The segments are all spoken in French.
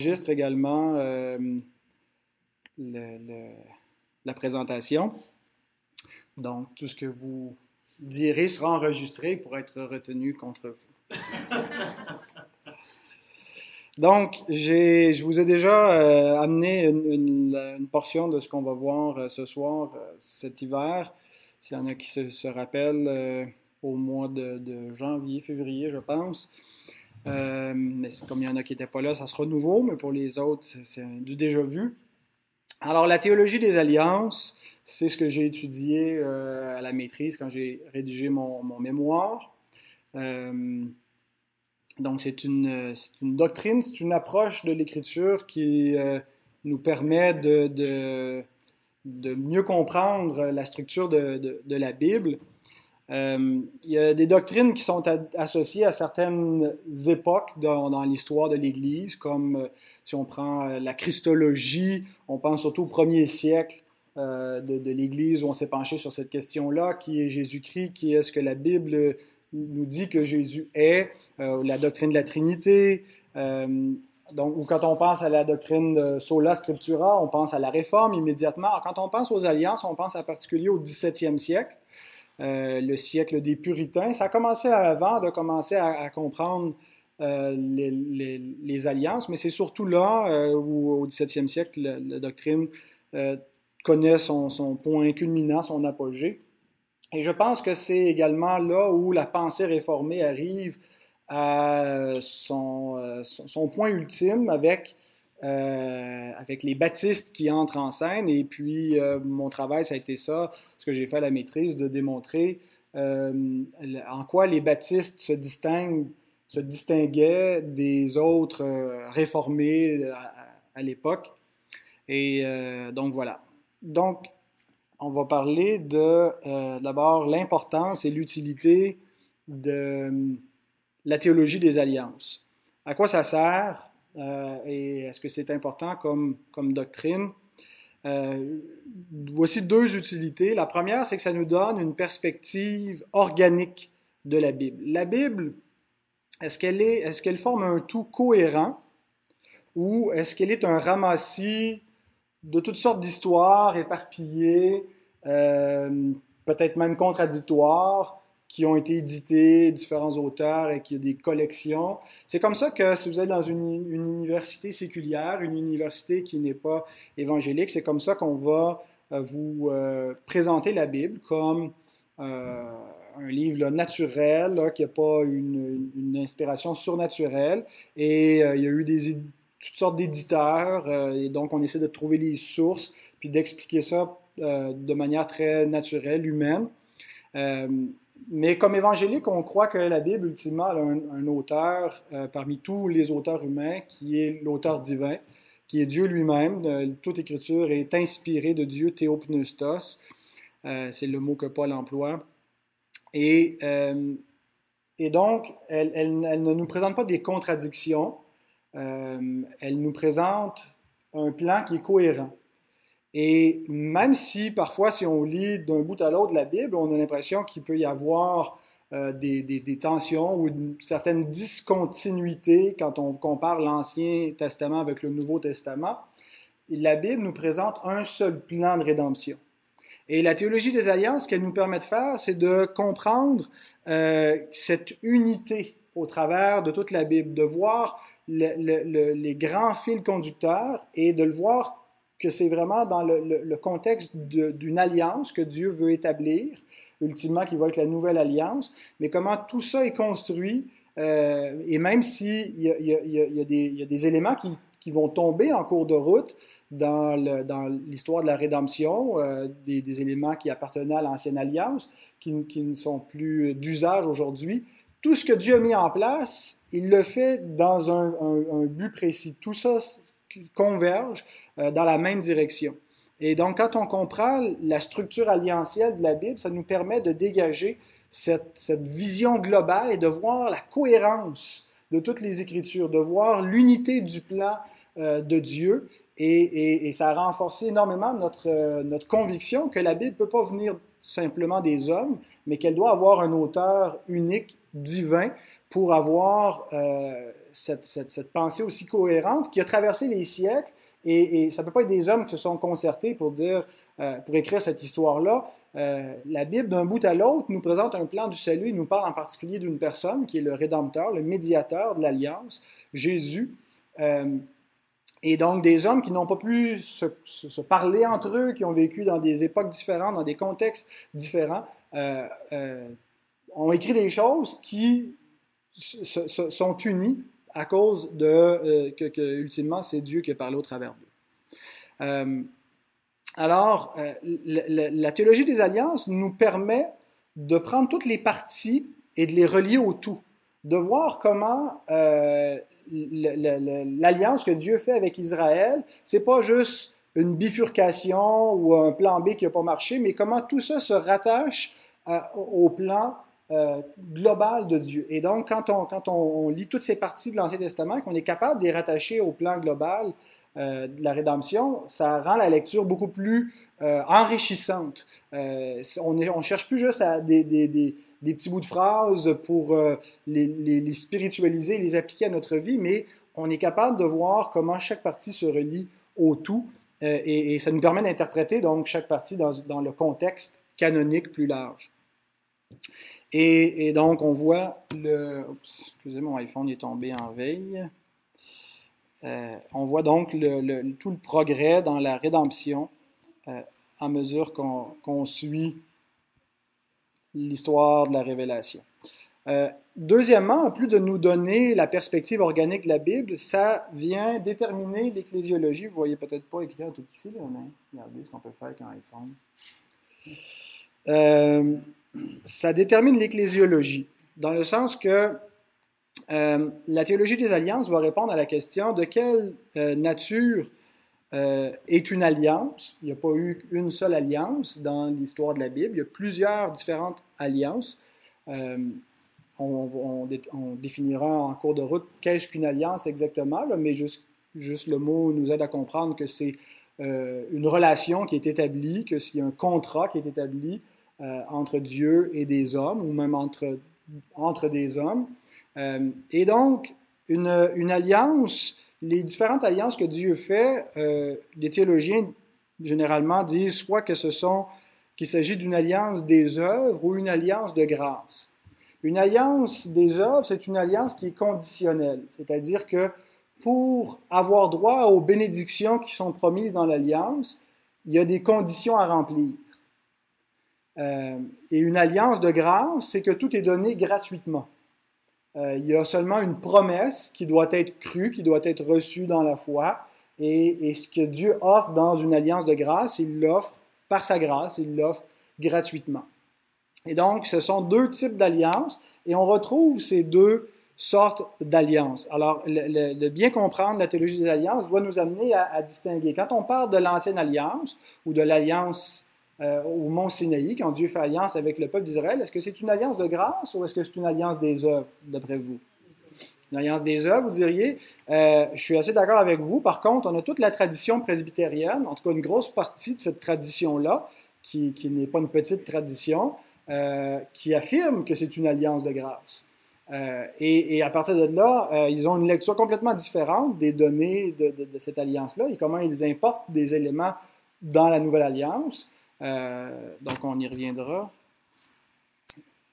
J'enregistre également euh, le, le, la présentation. Donc, tout ce que vous direz sera enregistré pour être retenu contre vous. Donc, je vous ai déjà euh, amené une, une, une, portion de ce qu'on va voir euh, ce soir, euh, cet hiver. S'il y en a qui se, se rappellent, euh, au mois de, de, janvier, février, je pense. Euh, comme il y en a qui n'étaient pas là, ça sera nouveau, mais pour les autres, c'est du déjà vu. Alors, la théologie des alliances, c'est ce que j'ai étudié euh, à la maîtrise quand j'ai rédigé mon, mémoire. Euh, donc, c'est une, doctrine, c'est une approche de l'écriture qui nous permet de, mieux comprendre la structure de la Bible. Euh, il y a des doctrines qui sont associées à certaines époques dans, l'histoire de l'Église, comme euh, si on prend euh, la Christologie, on pense surtout au premier siècle de, l'Église où on s'est penché sur cette question-là, qui est Jésus-Christ, qui est ce que la Bible nous dit que Jésus est, la doctrine de la Trinité. Donc, ou quand on pense à la doctrine sola scriptura, on pense à la réforme immédiatement. Quand on pense aux alliances, on pense en particulier au 17e siècle. Euh, le siècle des puritains. Ça a commencé avant de commencer à, comprendre euh, les, alliances, mais c'est surtout là euh, où, au XVIIe siècle, la, doctrine connaît son, point culminant, son apogée. Et je pense que c'est également là où la pensée réformée arrive à son point ultime avec euh, avec les baptistes qui entrent en scène. Et puis, euh, mon travail, ça a été ça, ce que j'ai fait à la maîtrise, de démontrer euh, en quoi les baptistes se distinguaient des autres réformés à, à l'époque. Et donc, voilà. Donc, on va parler de, d'abord, l'importance et l'utilité de la théologie des alliances. À quoi ça sert? Euh, et est-ce que c'est important comme, doctrine? Euh, voici deux utilités. La première, c'est que ça nous donne une perspective organique de la Bible. La Bible, est-ce qu'elle est, est-ce qu'elle forme un tout cohérent ou est-ce qu'elle est un ramassis de toutes sortes d'histoires éparpillées, euh, peut-être même contradictoires, qui ont été édités, différents auteurs et qui a des collections. C'est comme ça que si vous êtes dans une, université séculière, une université qui n'est pas évangélique, c'est comme ça qu'on va euh, vous euh, présenter la Bible comme euh, un livre naturel, là, qui n'a pas une, inspiration surnaturelle. Et il y a eu des, toutes sortes d'éditeurs, et donc on essaie de trouver les sources, puis d'expliquer ça de manière très naturelle, humaine. Mais comme évangélique, on croit que la Bible, ultimement, a un, auteur euh, parmi tous les auteurs humains qui est l'auteur divin, qui est Dieu lui-même. Toute écriture est inspirée de Dieu, théopneustos. Euh, c'est le mot que Paul emploie. Et, euh, et donc, elle, elle, ne nous présente pas des contradictions. Elle nous présente un plan qui est cohérent. Et même si parfois, si on lit d'un bout à l'autre la Bible, on a l'impression qu'il peut y avoir euh, des, des, tensions ou une certaine discontinuité quand on compare l'Ancien Testament avec le Nouveau Testament, la Bible nous présente un seul plan de rédemption. Et la théologie des alliances, ce qu'elle nous permet de faire, c'est de comprendre euh, cette unité au travers de toute la Bible, de voir le, le, les grands fils conducteurs et de le voir que c'est vraiment dans le, le, le contexte d'une alliance que Dieu veut établir, ultimement qui va être la nouvelle alliance, mais comment tout ça est construit, euh, et même s'il y, y, y, y, a des éléments qui, qui, vont tomber en cours de route dans l'histoire de la rédemption, euh, des, des, éléments qui appartenaient à l'ancienne alliance, qui, qui, ne sont plus d'usage aujourd'hui, tout ce que Dieu a mis en place, il le fait dans un, un, un but précis. Tout ça convergent euh, dans la même direction. Et donc, quand on comprend la structure alliantielle de la Bible, ça nous permet de dégager cette, vision globale et de voir la cohérence de toutes les Écritures, de voir l'unité du plan euh, de Dieu. Et, ça a renforcé énormément notre, euh, conviction que la Bible ne peut pas venir simplement des hommes, mais qu'elle doit avoir un auteur unique, divin, pour avoir cette, pensée aussi cohérente qui a traversé les siècles. Et, ça ne peut pas être des hommes qui se sont concertés pour dire, euh, pour écrire cette histoire-là. Euh, la Bible, d'un bout à l'autre, nous présente un plan du salut. Il nous parle en particulier d'une personne qui est le Rédempteur, le médiateur de l'Alliance, Jésus. Euh, et donc des hommes qui n'ont pas pu se, parler entre eux, qui ont vécu dans des époques différentes, dans des contextes différents, ont écrit des choses qui sont unies à cause de que, ultimement c'est Dieu qui a au travers d'eux. Alors, euh, la, théologie des alliances nous permet de prendre toutes les parties et de les relier au tout, de voir comment euh, l'alliance que Dieu fait avec Israël, c'est pas juste une bifurcation ou un plan B qui n'a pas marché, mais comment tout ça se rattache euh, au plan global de Dieu. Et donc, quand on, lit toutes ces parties de l'Ancien Testament, qu'on est capable de les rattacher au plan global euh, de la rédemption, ça rend la lecture beaucoup plus euh, enrichissante. Euh, on ne cherche plus juste à des, petits bouts de phrases pour les, spiritualiser, les appliquer à notre vie, mais on est capable de voir comment chaque partie se relie au tout et, ça nous permet d'interpréter donc chaque partie dans, le contexte canonique plus large. Et, donc on voit le... excusez mon iPhone est tombé en veille. Euh, on voit donc tout le progrès dans la rédemption euh, à mesure qu'on suit l'histoire de la révélation. Euh, deuxièmement, en plus de nous donner la perspective organique de la Bible, ça vient déterminer l'ecclésiologie. Vous voyez peut-être pas écrit un tout petit, là, mais regardez ce qu'on peut faire avec un iPhone. Ça détermine l'ecclésiologie, dans le sens que euh, la théologie des alliances va répondre à la question de quelle euh, nature euh, est une alliance. Il n'y a pas eu une seule alliance dans l'histoire de la Bible. Il y a plusieurs différentes alliances. On, définira en cours de route qu'est-ce qu'une alliance exactement, mais juste, juste, le mot nous aide à comprendre que c'est une relation qui est établie, que c'est un contrat qui est établi entre Dieu et des hommes, ou même entre, entre des hommes. Euh, et donc, une, alliance, les différentes alliances que Dieu fait, euh, les théologiens généralement disent soit que ce sont qu'il s'agit d'une alliance des œuvres ou une alliance de grâce. Une alliance des œuvres, c'est une alliance qui est conditionnelle, c'est-à-dire que pour avoir droit aux bénédictions qui sont promises dans l'alliance, il y a des conditions à remplir. Euh, et une alliance de grâce, c'est que tout est donné gratuitement. Euh, il y a seulement une promesse qui doit être crue, qui doit être reçue dans la foi. Et, ce que Dieu offre dans une alliance de grâce, il l'offre par sa grâce, il l'offre gratuitement. Et donc, ce sont deux types d'alliances et on retrouve ces deux sortes d'alliances. Alors, le, bien comprendre la théologie des alliances doit nous amener à, à distinguer. Quand on parle de l'ancienne alliance ou de l'alliance euh, au mont Sinaï, quand Dieu fait alliance avec le peuple d'Israël, est-ce que c'est une alliance de grâce ou est-ce que c'est une alliance des œuvres, d'après vous? Une alliance des œuvres, vous diriez? Euh, je suis assez d'accord avec vous. Par contre, on a toute la tradition presbytérienne, en tout cas une grosse partie de cette tradition-là, qui, n'est pas une petite tradition, euh, qui affirme que c'est une alliance de grâce. et, à partir de là, ils ont une lecture complètement différente des données de, de cette alliance-là et comment ils importent des éléments dans la nouvelle alliance. Euh, donc, on y reviendra.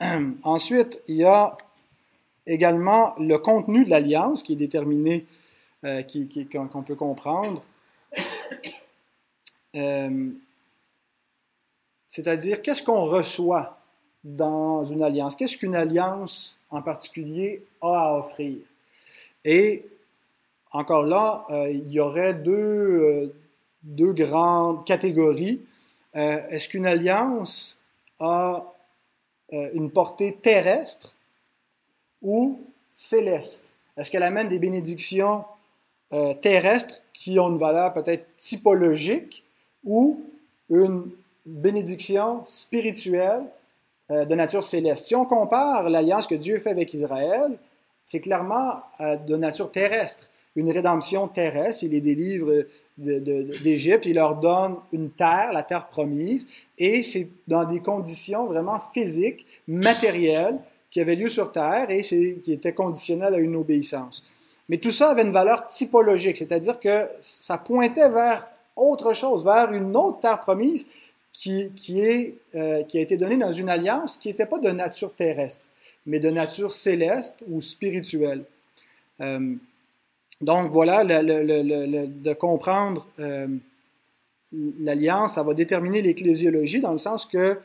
Ensuite, il y a également le contenu de l'alliance qui est déterminé, euh, qu'on peut comprendre. Euh, c'est-à-dire, qu'est-ce qu'on reçoit dans une alliance? Qu'est-ce qu'une alliance en particulier a à offrir? Et encore là, il y aurait deux, deux grandes catégories euh, est-ce qu'une alliance a euh, une portée terrestre ou céleste? Est-ce qu'elle amène des bénédictions euh, terrestres qui ont une valeur peut-être typologique ou une bénédiction spirituelle de nature céleste? Si on compare l'alliance que Dieu fait avec Israël, c'est clairement de nature terrestre une rédemption terrestre. Il les délivre d'Égypte, il leur donne une terre, la terre promise, et c'est dans des conditions vraiment physiques, matérielles, qui avaient lieu sur terre et qui étaient conditionnelles à une obéissance. Mais tout ça avait une valeur typologique, c'est-à-dire que ça pointait vers autre chose, vers une autre terre promise qui, euh, a été donnée dans une alliance qui n'était pas de nature terrestre, mais de nature céleste ou spirituelle. Euh, donc voilà, de comprendre euh, l'alliance, ça va déterminer l'ecclésiologie dans le sens que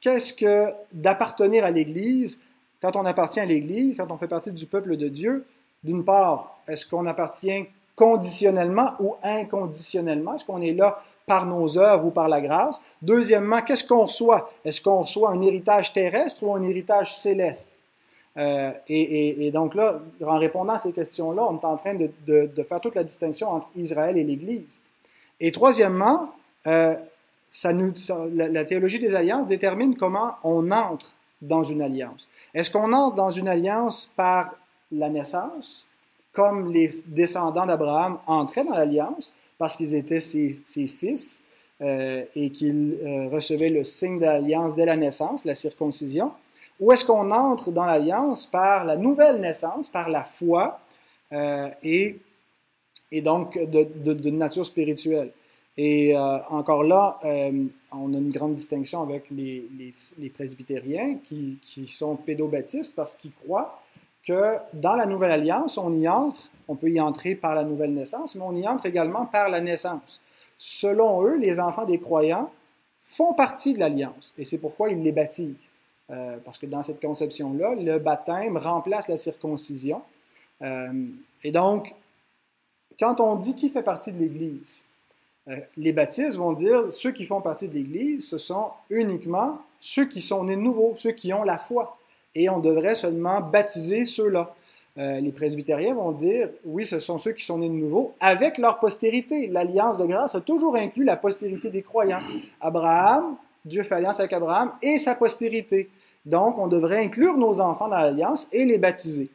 qu'est-ce que d'appartenir à l'Église quand on appartient à l'Église, quand on fait partie du peuple de Dieu, d'une part, est-ce qu'on appartient conditionnellement ou inconditionnellement? Est-ce qu'on est là par nos œuvres ou par la grâce? Deuxièmement, qu'est-ce qu'on reçoit? Est-ce qu'on reçoit un héritage terrestre ou un héritage céleste? Euh, et, donc là, en répondant à ces questions-là, on est en train de, faire toute la distinction entre Israël et l'Église. Et troisièmement, euh, la théologie des alliances détermine comment on entre dans une alliance. Est-ce qu'on entre dans une alliance par la naissance, comme les descendants d'Abraham entraient dans l'alliance parce qu'ils étaient ses, fils euh, et qu'ils recevaient le signe de l'alliance dès la naissance, la circoncision, ou est-ce qu'on entre dans l'alliance par la nouvelle naissance, par la foi euh, et, et donc de, de, nature spirituelle? Et encore là, on a une grande distinction avec les, les, presbytériens qui, qui, sont pédobaptistes parce qu'ils croient que dans la nouvelle alliance, on y entre, on peut y entrer par la nouvelle naissance, mais on y entre également par la naissance. Selon eux, les enfants des croyants font partie de l'alliance et c'est pourquoi ils les baptisent. Euh, parce que dans cette conception-là, le baptême remplace la circoncision. Euh, et donc, quand on dit qui fait partie de l'Église, euh, les baptistes vont dire ceux qui font partie de l'Église, ce sont uniquement ceux qui sont nés de nouveau, ceux qui ont la foi. Et on devrait seulement baptiser ceux-là. Les presbytériens vont dire oui, ce sont ceux qui sont nés de nouveau avec leur postérité. L'alliance de grâce a toujours inclus la postérité des croyants. Abraham, Dieu fait alliance avec Abraham et sa postérité. Donc, on devrait inclure nos enfants dans l'alliance et les baptiser.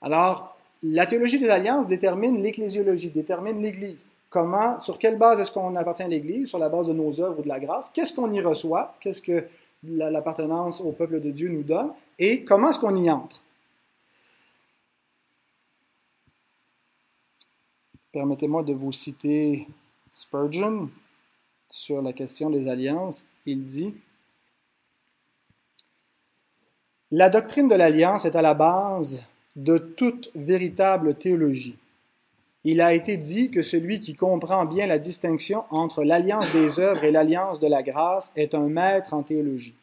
Alors, la théologie des alliances détermine l'ecclésiologie, détermine l'Église. Comment, sur quelle base est-ce qu'on appartient à l'Église? Sur la base de nos œuvres ou de la grâce? Qu'est-ce qu'on y reçoit? Qu'est-ce que l'appartenance au peuple de Dieu nous donne? Et comment est-ce qu'on y entre? Permettez-moi de vous citer Spurgeon sur la question des alliances. Il dit La doctrine de l'alliance est à la base de toute véritable théologie. Il a été dit que celui qui comprend bien la distinction entre l'alliance des œuvres et l'alliance de la grâce est un maître en théologie.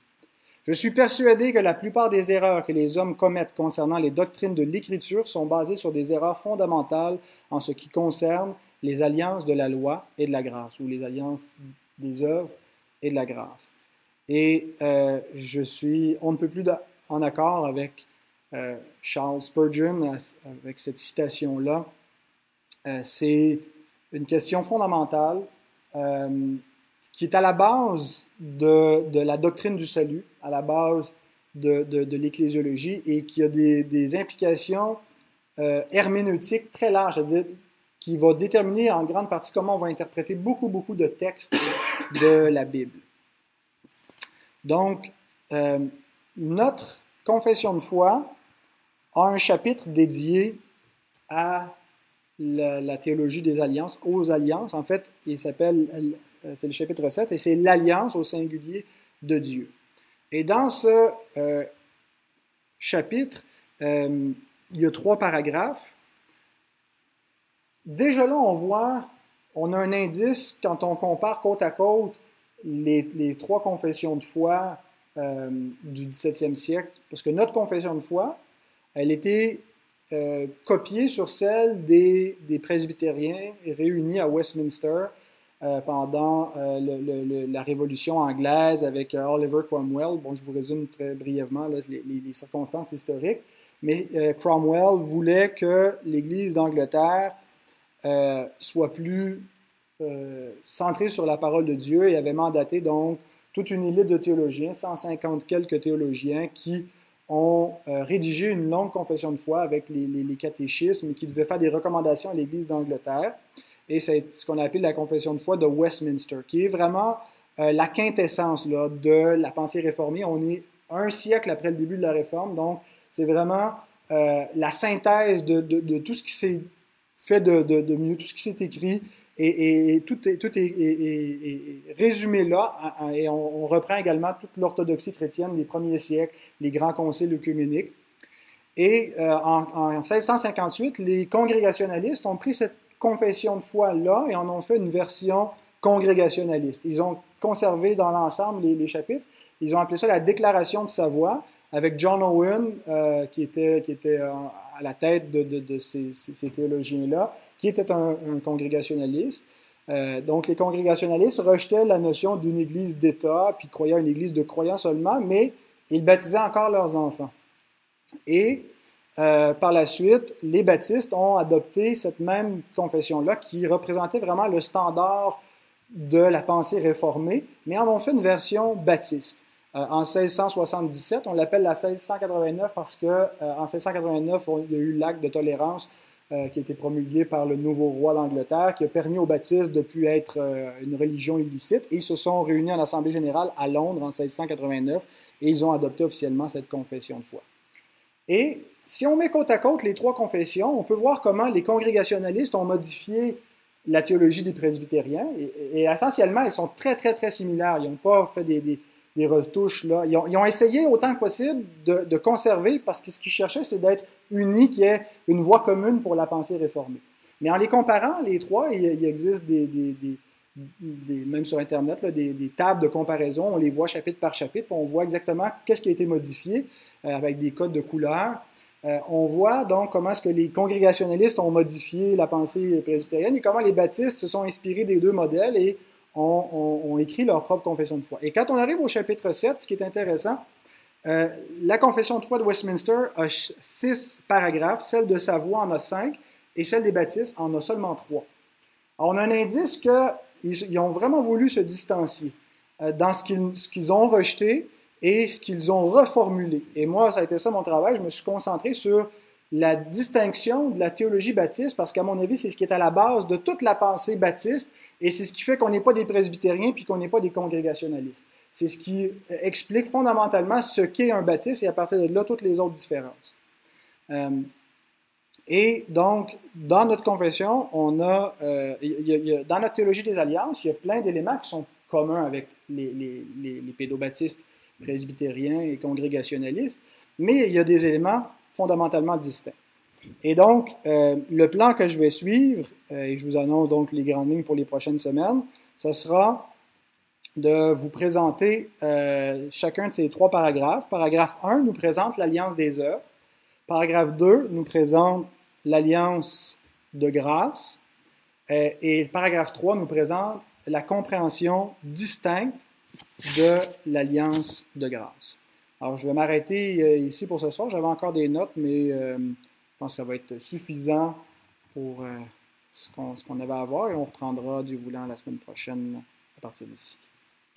Je suis persuadé que la plupart des erreurs que les hommes commettent concernant les doctrines de l'Écriture sont basées sur des erreurs fondamentales en ce qui concerne les alliances de la loi et de la grâce, ou les alliances des œuvres et de la grâce. Et euh, je suis, on ne peut plus en accord avec euh, Charles Spurgeon, avec cette citation-là, euh, c'est une question fondamentale qui est à la base de, la doctrine du salut, à la base de, l'ecclésiologie et qui a des, implications euh, herméneutiques très larges, c'est-à-dire qui va déterminer en grande partie comment on va interpréter beaucoup, beaucoup de textes de la Bible. Donc, notre confession de foi a un chapitre dédié à la, théologie des alliances, aux alliances. En fait, il s'appelle, euh, c'est le chapitre 7, et c'est l'alliance au singulier de Dieu. Et dans ce euh, chapitre, euh, il y a trois paragraphes. Déjà là, on voit, on a un indice quand on compare côte à côte les, trois confessions de foi du 17e siècle, parce que notre confession de foi, elle était euh, copiée sur celle des, des, presbytériens réunis à Westminster euh, pendant euh, la Révolution anglaise avec Oliver Cromwell. Bon, je vous résume très brièvement les, circonstances historiques. Mais Cromwell voulait que l'Église d'Angleterre soit plus centrée sur la parole de Dieu et avait mandaté donc toute une élite de théologiens, 150 quelques théologiens qui ont euh, rédigé une longue confession de foi avec les, catéchismes qui devait faire des recommandations à l'Église d'Angleterre. Et c'est ce qu'on appelle la confession de foi de Westminster, qui est vraiment euh, la quintessence là, de la pensée réformée. On est un siècle après le début de la réforme, donc c'est vraiment la synthèse de, tout ce qui s'est fait de, mieux, tout ce qui s'est écrit, et, tout, est, résumé là, et on, reprend également toute l'orthodoxie chrétienne des premiers siècles, les grands conciles œcuméniques. Et en, en, 1658, les congrégationalistes ont pris cette confession de foi-là et en ont fait une version congrégationaliste. Ils ont conservé dans l'ensemble les, chapitres. Ils ont appelé ça la déclaration de sa voix, avec John Owen, euh, qui était, qui euh, à la tête de, ces, théologiens-là, qui était un, congrégationaliste. Euh, donc, les congrégationalistes rejetaient la notion d'une église d'État, puis croyaient à une église de croyants seulement, mais ils baptisaient encore leurs enfants. Et euh, par la suite, les baptistes ont adopté cette même confession-là qui représentait vraiment le standard de la pensée réformée, mais en ont fait une version baptiste. Euh, en 1677, on l'appelle la 1689 parce que euh, en 1689, il y a eu l'acte de tolérance qui a été promulgué par le nouveau roi d'Angleterre, qui a permis aux baptistes de plus être une religion illicite. Et ils se sont réunis en Assemblée générale à Londres en 1689 et ils ont adopté officiellement cette confession de foi. Et si on met côte à côte les trois confessions, on peut voir comment les congrégationalistes ont modifié la théologie des presbytériens. Et, essentiellement, ils sont très, très, très similaires. Ils n'ont pas fait des, retouches là. Ils ont, essayé autant que possible de, conserver, parce que ce qu'ils cherchaient, c'est d'être unis, qu'il y ait une voie commune pour la pensée réformée. Mais en les comparant, les trois, il, existe des, même sur Internet, des, tables de comparaison. On les voit chapitre par chapitre, on voit exactement qu'est-ce qui a été modifié euh, avec des codes de couleurs. Euh, on voit donc comment est-ce que les congrégationalistes ont modifié la pensée presbytérienne et comment les baptistes se sont inspirés des deux modèles et ont, écrit leur propre confession de foi. Et quand on arrive au chapitre 7, ce qui est intéressant, euh, la confession de foi de Westminster a six paragraphes, celle de Savoie en a cinq et celle des baptistes en a seulement trois. on a un indice qu'ils ont vraiment voulu se distancier euh, dans ce qu'ils ont rejeté et ce qu'ils ont reformulé. Et moi, ça a été ça mon travail. Je me suis concentré sur la distinction de la théologie baptiste, parce qu'à mon avis, c'est ce qui est à la base de toute la pensée baptiste, et c'est ce qui fait qu'on n'est pas des presbytériens puis qu'on n'est pas des congrégationalistes. C'est ce qui explique fondamentalement ce qu'est un baptiste et à partir de là, toutes les autres différences. Euh, et donc, dans notre confession, on a, euh, dans notre théologie des alliances, il y a plein d'éléments qui sont communs avec les, les, pédobaptistes presbytérien et congrégationaliste, mais il y a des éléments fondamentalement distincts. Et donc, euh, le plan que je vais suivre, euh, et je vous annonce donc les grandes lignes pour les prochaines semaines, ce sera de vous présenter euh, chacun de ces trois paragraphes. Paragraphe 1 nous présente l'alliance des œuvres. Paragraphe 2 nous présente l'alliance de grâce. et paragraphe 3 nous présente la compréhension distincte de l'Alliance de grâce. Alors, je vais m'arrêter euh, ici pour ce soir. J'avais encore des notes, mais euh, je pense que ça va être suffisant pour euh, ce qu'on avait à voir et on reprendra du voulant la semaine prochaine à partir d'ici.